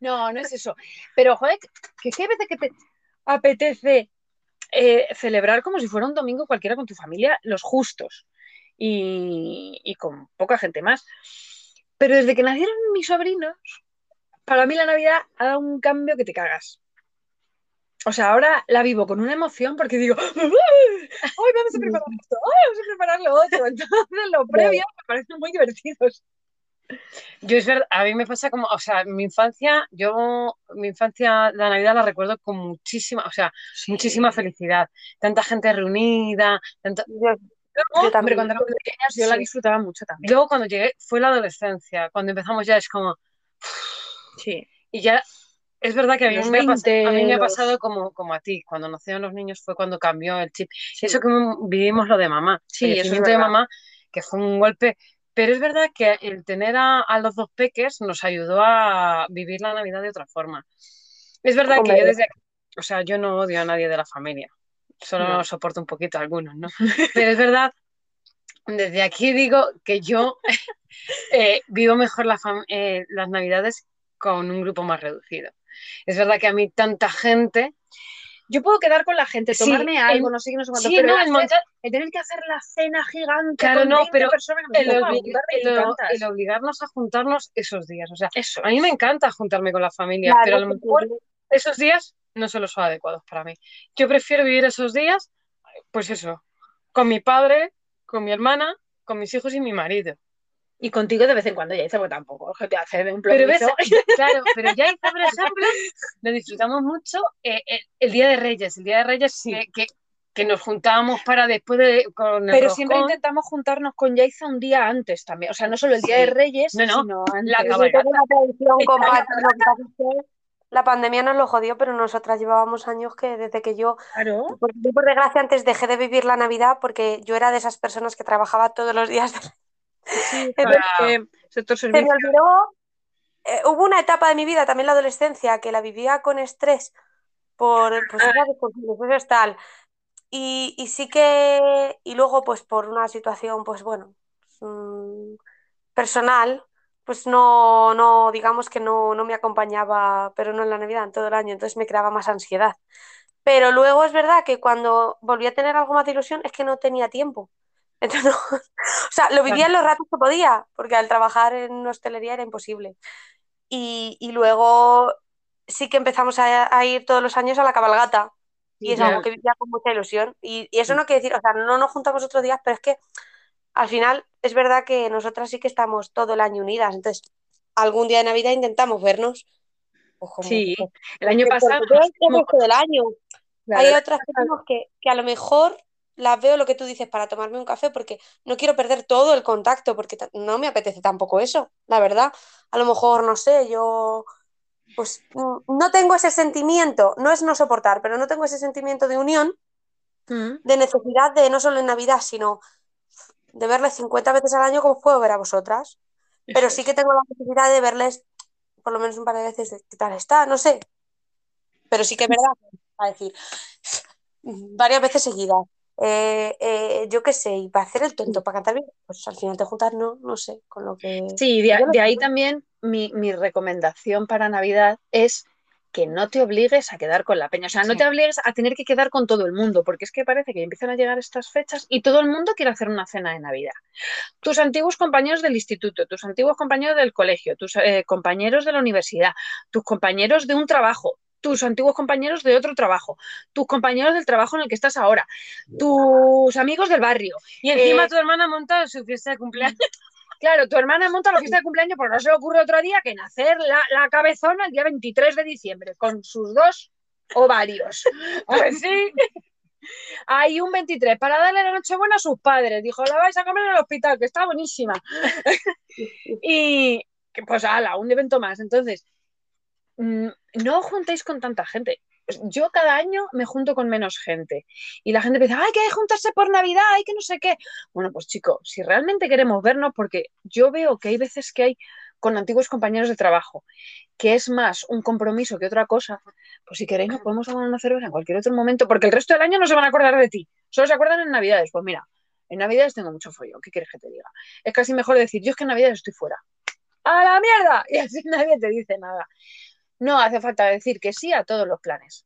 No, no es eso. Pero, joder, que, que hay veces que te apetece eh, celebrar como si fuera un domingo cualquiera con tu familia, los justos y, y con poca gente más. Pero desde que nacieron mis sobrinos, para mí la Navidad ha dado un cambio que te cagas. O sea, ahora la vivo con una emoción porque digo, ¡ay, vamos a preparar esto! ¡ay, vamos a preparar lo otro! Entonces, los previos me parecen muy divertidos. Yo es verdad, a mí me pasa como, o sea, mi infancia, yo, mi infancia, la Navidad la recuerdo con muchísima, o sea, muchísima felicidad. Tanta gente reunida, tanto... Yo, Luego, yo también. cuando éramos pequeñas yo la disfrutaba mucho también. Luego cuando llegué fue la adolescencia, cuando empezamos ya es como, Sí. y ya es verdad que a mí, me, ha pas- 20, a mí me ha los- pasado como, como a ti, cuando nacieron los niños fue cuando cambió el chip. Sí. Eso que vivimos lo de mamá, Sí, el eso es de mamá, que fue un golpe. Pero es verdad que el tener a, a los dos peques nos ayudó a vivir la Navidad de otra forma. Es verdad que yo desde aquí, o sea, yo no odio a nadie de la familia, solo No. soporto un poquito a algunos, ¿no? Pero es verdad, desde aquí digo que yo eh, vivo mejor la eh, las Navidades con un grupo más reducido. Es verdad que a mí tanta gente, Yo puedo quedar con la gente, Sí, tomarme algo, el- no sé qué, no sé cuánto, sí, pero no, el montar- el tener que hacer la cena gigante Claro, con no, 20 pero personas, el, obligarnos a juntarnos esos días. O sea, Eso a mí me encanta juntarme con la familia, Claro, pero a lo mejor esos días no solo son adecuados para mí. Yo prefiero vivir esos días, pues eso, con mi padre, con mi hermana, con mis hijos y mi marido. Y contigo de vez en cuando ya hice, pues tampoco, que te hace un Pero ves, plomizo. claro, pero ya hice, por ejemplo, lo disfrutamos mucho eh, el, el Día de Reyes. El Día de Reyes que, que, que nos juntábamos para después de con el Pero siempre roscón. intentamos juntarnos con Yaiza un día antes también. O sea, no solo el día de Sí. Reyes, No, no, sino antes. la cabalgata. la pandemia nos lo jodió, pero nosotras llevábamos años que desde que yo, Claro. por, yo, por desgracia, antes dejé de vivir la Navidad porque yo era de esas personas que trabajaba todos los días. del- Sí, Entonces, eh, sector se me olvidó. eh, hubo una etapa de mi vida, también la adolescencia, que la vivía con estrés por, pues, ¿sabes? Por pues, tal. Y, y sí que, y luego, pues por una situación, pues bueno, mm, personal, pues no, no, digamos que no, no me acompañaba, pero no en la Navidad, en todo el año, entonces me creaba más ansiedad. Pero luego es verdad que cuando volví a tener algo más de ilusión es que no tenía tiempo. Entonces, no- o sea, lo vivía en los ratos que podía, porque al trabajar en hostelería era imposible. Y, y luego sí que empezamos a, a ir todos los años a la cabalgata. Y es Ya. algo que vivía con mucha ilusión. Y, y eso no quiere decir, o sea, no nos juntamos otros días, pero es que al final es verdad que nosotras sí que estamos todo el año unidas. Entonces, algún día de Navidad intentamos vernos. Pues como- Sí, el año pasado. resto del año. Claro, Hay otras personas que, que a lo mejor las veo lo que tú dices para tomarme un café porque no quiero perder todo el contacto porque no me apetece tampoco eso, la verdad. A lo mejor, no sé, yo pues mm, no tengo ese sentimiento, no es no soportar, pero no tengo ese sentimiento de unión, Mm. de necesidad de no solo en Navidad, sino de verles 50 veces al año como puedo ver a vosotras. Pero sí que tengo la necesidad de verles por lo menos un par de veces de qué tal está, no sé. Pero sí que es verdad, a decir, varias veces seguidas. Eh, eh, yo qué sé, y para hacer el tonto, para cantar bien, pues al final te juntas, no, no sé, con lo que... Sí, de, de ahí también mi, mi recomendación para Navidad es que no te obligues a quedar con la peña. O sea, no Sí. te obligues a tener que quedar con todo el mundo, porque es que parece que empiezan a llegar estas fechas y todo el mundo quiere hacer una cena de Navidad. Tus antiguos compañeros del instituto, tus antiguos compañeros del colegio, tus eh, compañeros de la universidad, tus compañeros de un trabajo, tus antiguos compañeros de otro trabajo, tus compañeros del trabajo en el que estás ahora, tus amigos del barrio. Y encima Eh, tu hermana monta su fiesta de cumpleaños. Claro, tu hermana monta la fiesta de cumpleaños, porque no se le ocurre otro día que nacer la, la cabezona el día 23 de diciembre, con sus dos ovarios. Pues sí. Hay un 23 para darle la nochebuena a sus padres. Dijo, la vais a comer en el hospital, que está buenísima. y que, pues ala, un evento más. Entonces, no os juntéis con tanta gente. Yo cada año me junto con menos gente. Y la gente que hay que juntarse por Navidad, hay que no sé qué. Bueno, pues chicos, si realmente queremos vernos, porque yo veo que hay veces que hay con antiguos compañeros de trabajo, que es más un compromiso que otra cosa, pues si queréis nos podemos tomar una cerveza en cualquier otro momento, porque el resto del año no se van a acordar de ti, solo se acuerdan en Navidades. Pues mira, en Navidades tengo mucho follón, ¿qué quieres que te diga? Es casi mejor decir, yo es que en Navidades estoy fuera. ¡a la mierda! Y así nadie te dice nada. No hace falta decir que sí a todos los planes.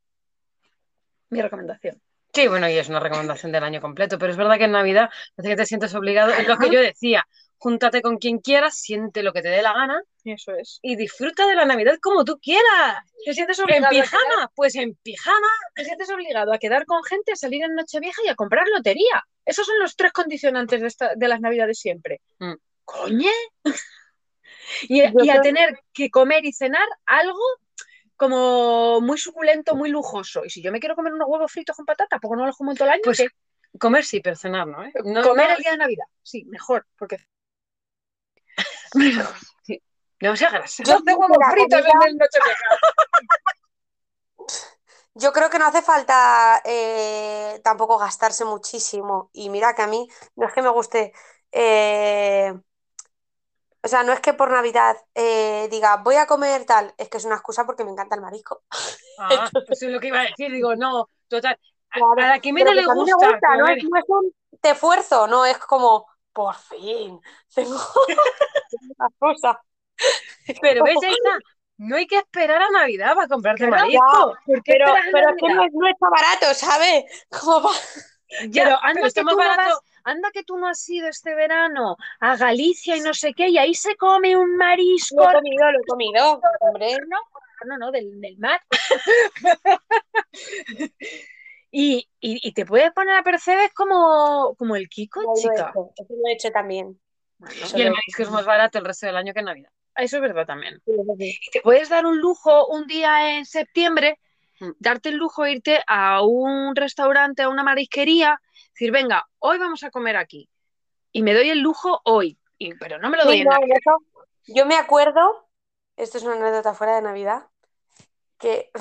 Mi recomendación. Sí, bueno, y es una recomendación del año completo, pero es verdad que en Navidad parece que te sientes obligado, es lo que yo decía, júntate con quien quieras, siente lo que te dé la gana Eso es. y disfruta de la Navidad como tú quieras. Te sientes ¿En obligado, a quedar, pijama? Pues en pijama. te sientes obligado a quedar con gente, a salir en Nochevieja y a comprar lotería. Esos son los tres condicionantes de, esta- de las Navidades siempre. Mm. ¡Coñe! y, a tener que comer y cenar algo como muy suculento, muy lujoso. Y si yo me quiero comer unos huevos fritos con patata, ¿por qué no los como todo el año? Pues ¿Qué? comer sí, pero cenar no, ¿eh? No, comer no- el día de Navidad. Sí, mejor, porque demasiada grasa. Yo hace creo que huevos fritos comida- en el Nochevieja. Yo creo que no hace falta eh, tampoco gastarse muchísimo. Y mira que a mí no es que me guste. eh, o sea, no es que por Navidad eh, diga voy a comer tal, es que es una excusa porque me encanta el marisco. Ah, pues es lo que iba a decir, digo, no, total. A, Claro, a la que menos le me gusta, no es, no es un te esfuerzo, no es como por fin tengo una cosa. Pero ves, Isa, no hay que esperar a Navidad para comprarte Claro, marisco. ¿Por qué Pero, pero es que no, es- no está barato, ¿sabes? Como pa- Ya, pero anda pero que, más barato. vas- anda que tú no has ido este verano a Galicia y no sé qué, y ahí se come un marisco. Lo he comido, lo he comido, hombre. No, no, no, del, del mar. y, y, y te puedes poner a percebes como, como el Kiko, Lo he chica. hecho, eso lo he hecho también. Y el marisco es más barato el resto del año que en Navidad. Eso es verdad también. sí. Y te puedes dar un lujo un día en septiembre, Mm. darte el lujo de irte a un restaurante, a una marisquería, decir, venga, hoy vamos a comer aquí. Y me doy el lujo hoy. Y- pero no me lo doy Sí, en no, Navidad. en eso- yo me acuerdo, esto es una anécdota fuera de Navidad, que,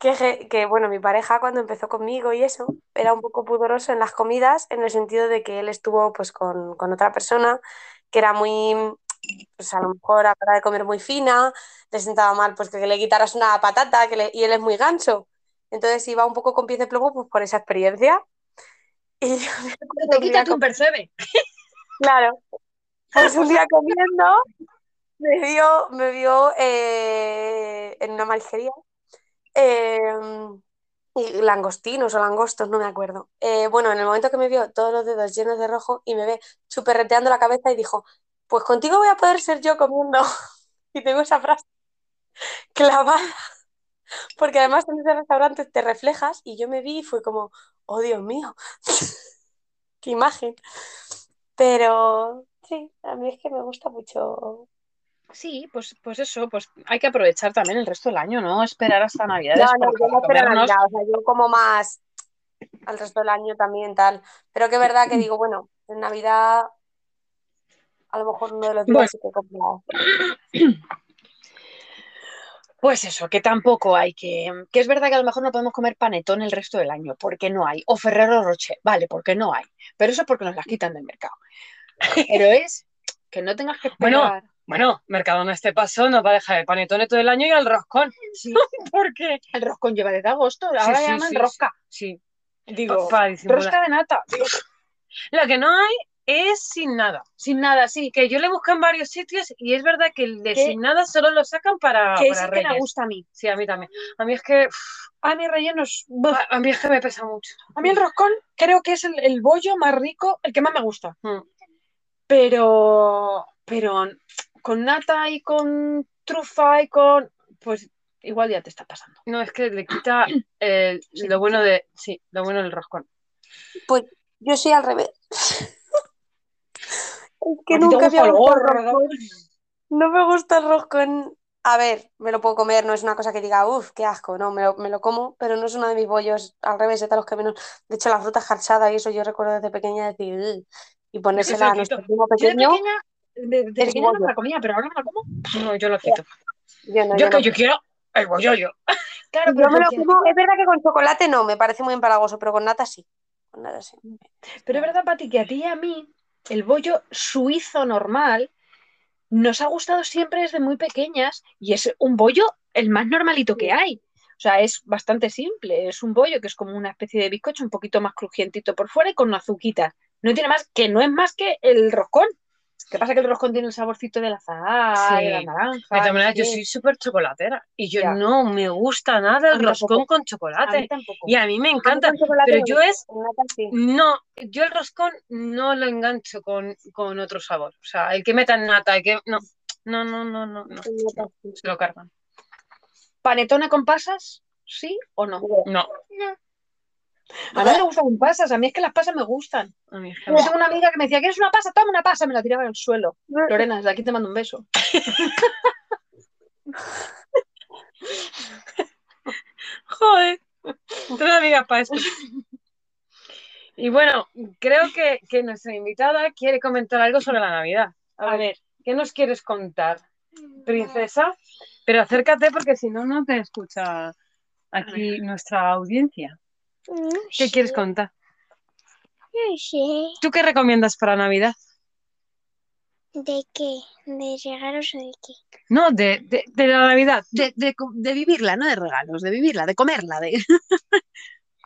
que, bueno, mi pareja cuando empezó conmigo y eso, era un poco pudoroso en las comidas, en el sentido de que él estuvo pues con, con otra persona que era muy, pues a lo mejor a la hora de comer muy fina, le sentaba mal pues que le quitaras una patata que le- y él es muy ganso. Entonces iba un poco con pies de plomo pues por esa experiencia. Y Te quita tu percebe. Claro. Pues un día comiendo me vio, me vio eh, en una marisquería eh, y langostinos o langostos, no me acuerdo. Eh, bueno, en el momento que me vio todos los dedos llenos de rojo y me ve chuperreteando la cabeza y dijo, pues contigo voy a poder ser yo comiendo. Y tengo esa frase clavada. Porque además en ese restaurante te reflejas y yo me vi y fue como, oh Dios mío, qué imagen. Pero sí, a mí es que me gusta mucho. Sí, pues, pues eso, pues hay que aprovechar también el resto del año, ¿no? Esperar hasta No, Navidades no, para yo no espero comernos. Navidad, o sea, yo como más al resto del año también tal. Pero que es verdad que digo, bueno, en Navidad a lo mejor uno de los días Bueno. sí que he comprado. Pues eso, que tampoco hay que. Que es verdad que a lo mejor no podemos comer panetón el resto del año, porque no hay. O Ferrero Rocher, vale, porque no hay. Pero eso es porque nos las quitan del mercado. Pero es que no tengas que Bueno, esperar. Bueno, Mercadona este paso nos va a dejar el panetone todo el año y el roscón. Sí, ¿Por qué? el roscón lleva desde agosto, ahora Sí, le sí, llaman rosca. Sí. Digo, rosca de nata. Lo que no hay es sin nada. Sin nada, sí. Que yo le busco en varios sitios y es verdad que el de sin nada solo lo sacan para, Que es para el que me gusta a mí. Sí, a mí también. A mí es que A mí rellenos. a, a mí es que me pesa mucho. A mí el roscón creo que es el, el bollo más rico, el que más me gusta. Mm. Pero, pero con nata y con trufa y con. Pues igual ya te está pasando. No, es que le quita el- Sí. lo bueno de. Sí, lo bueno del roscón. Pues yo soy al revés. Es que nunca me roscón. No me gusta el roscón. A ver, me lo puedo comer, no es una cosa que diga, uff, qué asco, no, me lo, me lo como, pero no es uno de mis bollos, al revés, es de los que menos. De hecho, la fruta escarchada y eso yo recuerdo desde pequeña decir, y ponérsela a nuestro Yo de pequeño. pequeña, de, de pequeña no me la comía, pero ahora me la como. No, yo lo quito. Yo no, Yo yo que no. yo quiero el bollo Claro, Yo pero, me lo como, es verdad que con chocolate no, me parece muy empalagoso, pero con nata sí. Con nata sí. pero es verdad, Pati, que a ti y a mí el bollo suizo normal nos ha gustado siempre desde muy pequeñas y es un bollo el más normalito que hay. O sea, es bastante simple. Es un bollo que es como una especie de bizcocho un poquito más crujientito por fuera y con azuquita. No tiene más, que no es más que el roscón. ¿Qué pasa? Que el roscón tiene el saborcito del azahar, Sí. de la naranja. De todas maneras, no yo soy súper chocolatera y yo Ya. no me gusta nada el mí roscón tampoco. con A mí chocolate. tampoco. Y a mí me A mí encanta, chocolate pero no yo es, no, yo el roscón no lo engancho con, con otro sabor. O sea, el que metan nata, el que, no, no, no, no, no, no, se lo cargan. ¿Panetone con pasas? ¿Sí o no? No, A mí me gustan pasas, a mí es que las pasas me gustan. a mí es que tengo una amiga que me decía, ¿quieres una pasa? Toma una pasa, me la tiraba al suelo. Lorena, desde aquí te mando un beso. Joder, tengo amigas para esto. Y bueno, creo que, que nuestra invitada quiere comentar algo sobre la Navidad. A, A ver, ver, ¿qué nos quieres contar, princesa? Pero acércate porque si no, no te escucha aquí nuestra audiencia. No ¿Qué sé, quieres contar? No sé. ¿Tú qué recomiendas para Navidad? ¿De qué? ¿De regalos o de qué? No, de, de, de la Navidad. de, de de vivirla, no de regalos, de vivirla, de comerla. De...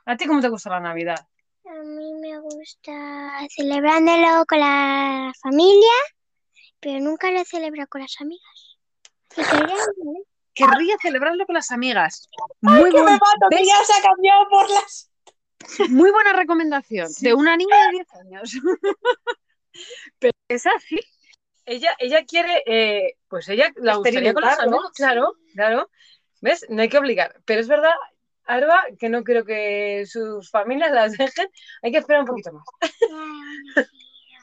¿A ti cómo te gusta la Navidad? A mí me gusta celebrándolo con la familia, pero nunca lo celebro con las amigas. ¿eh? Querría celebrarlo con las amigas. Muy, Que me mato, que ¿ves? ya se ha cambiado por las... muy buena recomendación de una niña de 10 años. Pero es así. Ella, ella quiere, eh, pues ella la gustaría con los amigos, claro, claro. ¿Ves? No hay que obligar. Pero es verdad, Arba, que no creo que sus familias las dejen. Hay que esperar un poquito más.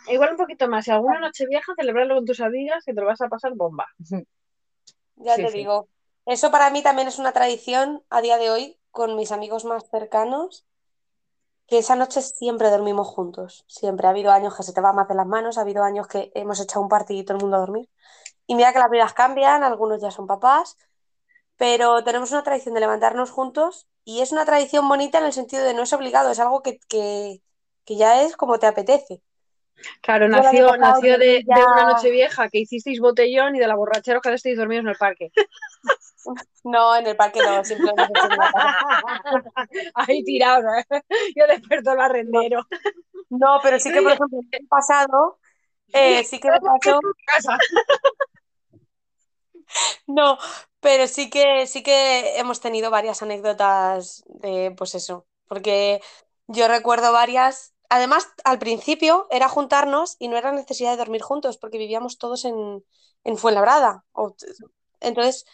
Igual un poquito más. Si alguna noche vieja, celebrarlo con tus amigas que te lo vas a pasar bomba. Ya Sí, te sí. digo. Eso para mí también es una tradición a día de hoy con mis amigos más cercanos, que esa noche siempre dormimos juntos. Siempre. Ha habido años que se te va más de las manos, ha habido años que hemos echado un partido y todo el mundo a dormir. Y mira que las vidas cambian, algunos ya son papás, pero tenemos una tradición de levantarnos juntos y es una tradición bonita en el sentido de no es obligado, es algo que, que, que ya es como te apetece. Claro, nació, pasado nació de, ya- de una noche vieja que hicisteis botellón y de la borrachera que quedasteis dormidos en el parque. No, en el parque no, en la casa. Ahí tirados, ¿eh? Yo desperto el barrendero. No, pero sí que, por ejemplo, el año pasado, eh, sí que me pasó. No, pero sí que sí que hemos tenido varias anécdotas de, pues eso, porque yo recuerdo varias. Además, al principio era juntarnos y no era necesidad de dormir juntos, porque vivíamos todos en, en Fuenlabrada. Entonces,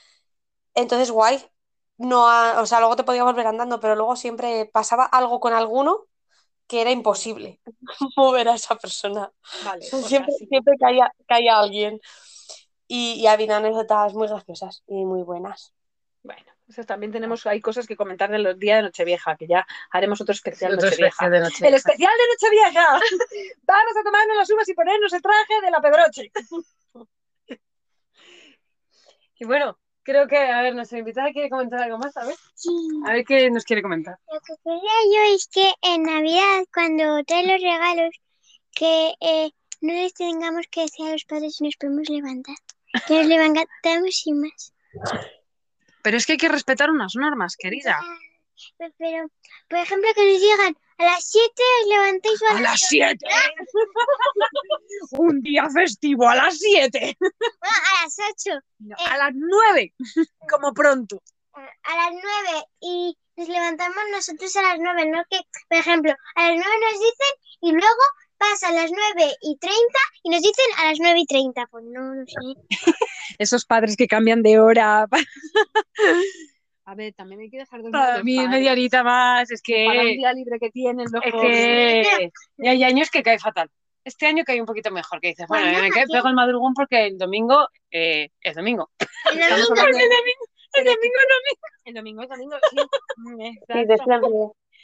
entonces guay. No, ha- o sea, luego te podías volver andando, pero luego siempre pasaba algo con alguno que era imposible mover a esa persona. Vale, siempre, siempre caía, caía alguien. Y, y ha habido anécdotas muy graciosas y muy buenas. Bueno, eso también tenemos, hay cosas que comentar del día de Nochevieja, que ya haremos otro especial Otro Nochevieja. especial de noche. El especial de Nochevieja. Vamos a tomarnos las uvas y ponernos el traje de la Pedroche. Y bueno, creo que, a ver, nuestra invitada quiere comentar algo más, a ver. Sí. A ver qué nos quiere comentar. Lo que quería yo es que en Navidad, cuando traen los regalos, que eh, no les tengamos que decir a los padres si nos podemos levantar. Que nos levantamos sin más. Pero es que hay que respetar unas normas, querida. Pe- Pero, por ejemplo, que nos digan a las 7 os levantáis o a, A las 7. Un día festivo a las 7. Bueno, a las 8. A las 9. Como pronto. A las 9 y nos levantamos nosotros a las 9, ¿no? Que, por ejemplo, a las 9 nos dicen y luego pasa a las 9 y 30 y nos dicen a las 9 y 30. Pues no, no sé. Esos padres que cambian de hora. A ver, también hay que dejar de Para mí, media horita más, es que... Para un día libre que tienen los Es que y hay años que cae fatal. Este año cae un poquito mejor, que dices, bueno, Bueno, me cae, pego el madrugón porque el domingo eh, es domingo. El domingo hablando de- El domingo El domingo es domingo, sí. Exacto. siempre.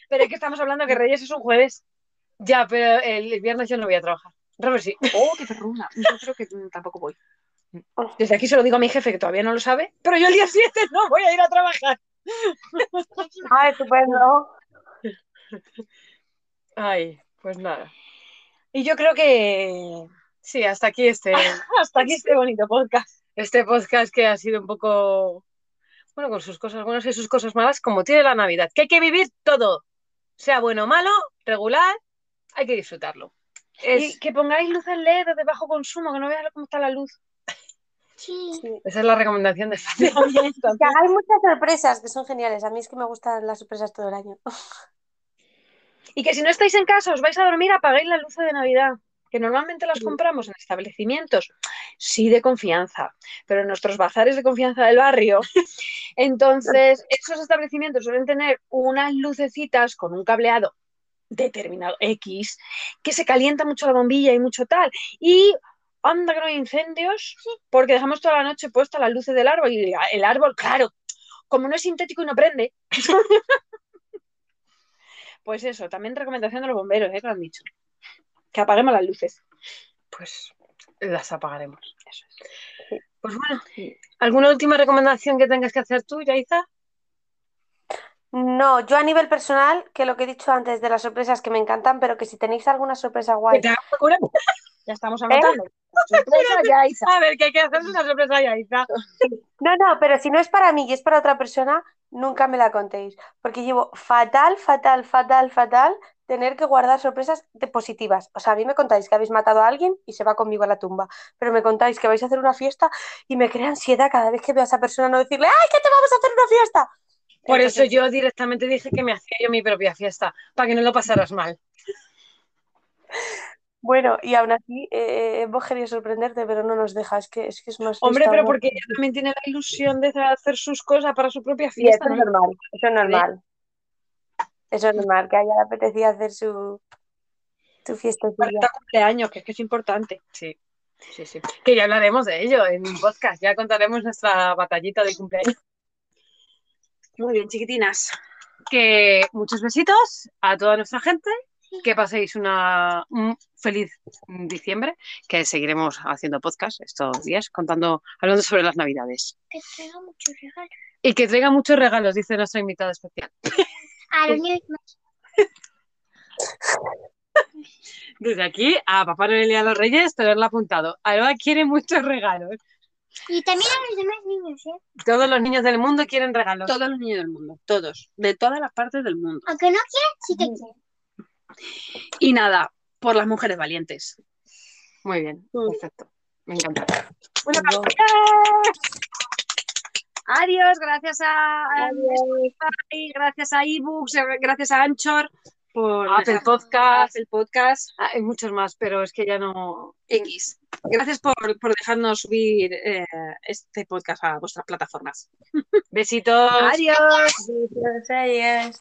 Pero es que estamos hablando que Reyes es un jueves. Ya, pero el viernes yo no voy a trabajar. Robert sí. Oh, qué perruna. Yo creo que mm, tampoco voy. Desde aquí se lo digo a mi jefe, que todavía no lo sabe, pero yo el día 7 no voy a ir a trabajar. Ah, estupendo. Ay, pues nada. Y yo creo que Sí, hasta aquí este, hasta aquí este bonito podcast. este podcast que ha sido un poco, bueno, con sus cosas buenas y sus cosas malas, como tiene la Navidad, que hay que vivir todo, sea bueno o malo, regular, hay que disfrutarlo. Es- Y que pongáis luces LED de bajo consumo, que no veas cómo está la luz. Sí. Sí. esa es la recomendación de. Que hagáis muchas sorpresas, que son geniales. A mí es que me gustan las sorpresas todo el año. Y que si no estáis en casa, os vais a dormir, apagáis las luces de Navidad, que normalmente las Sí. compramos en establecimientos, sí de confianza, pero en nuestros bazares de confianza del barrio. Entonces, esos establecimientos suelen tener unas lucecitas con un cableado determinado X, que se calienta mucho la bombilla y mucho tal. Y anda que no hay incendios, porque dejamos toda la noche puestas las luces del árbol y el árbol, claro, como no es sintético y no prende. Pues eso, también recomendación de los bomberos, ¿eh? Que lo han dicho. Que apaguemos las luces. Pues las apagaremos. Eso es. Pues bueno, ¿alguna última recomendación que tengas que hacer tú, Yaiza? No, yo a nivel personal, que lo que he dicho antes de las sorpresas que me encantan, pero que si tenéis alguna sorpresa guay, Ya estamos anotando. Sorpresa. A ver, que hay que hacer una sorpresa a Yaiza. No, no, pero si no es para mí y es para otra persona, nunca me la contéis. Porque llevo fatal, fatal, fatal, fatal tener que guardar sorpresas de positivas. O sea, a mí me contáis que habéis matado a alguien y se va conmigo a la tumba. Pero me contáis que vais a hacer una fiesta y me crea ansiedad cada vez que veo a esa persona no decirle, ¡ay, que te vamos a hacer una fiesta! Por eso yo directamente dije que me hacía yo mi propia fiesta, para que no lo pasaras mal. Bueno, y aún así eh, hemos querido sorprenderte, pero no nos deja. Es que es, que es más Hombre, pero porque ella también tiene la ilusión de hacer sus cosas para su propia Sí, fiesta. eso es ¿no? normal, eso es normal. Eso es normal, que a ella le apetecía hacer su, su fiesta. 40 cumpleaños, que es que es importante. Sí, sí, sí. Que ya hablaremos de ello en un podcast, ya contaremos nuestra batallita de cumpleaños. Muy bien, chiquitinas. Que muchos besitos a toda nuestra gente, que paséis una, un feliz diciembre, que seguiremos haciendo podcast estos días, contando, hablando sobre las navidades. Que traiga muchos regalos. Y que traiga muchos regalos, dice nuestra invitada especial. A los niños más. Desde aquí a Papá Noel y a los Reyes, tenerlo apuntado. Alba quiere muchos regalos. Y también a los demás niños, ¿eh? Todos los niños del mundo quieren regalos. Todos los niños del mundo, todos, de todas las partes del mundo. Aunque no quieran, sí que quieren. Y nada, por las mujeres valientes. Muy bien, perfecto. Me encanta. Una Adiós, gracias a, a Spotify, gracias a eBooks, gracias a Anchor por Apple Podcast. Apple Podcast Ah, hay muchos más, pero es que ya no. X. Gracias por, por dejarnos subir eh, este podcast a vuestras plataformas. Besitos. Adiós. Adiós.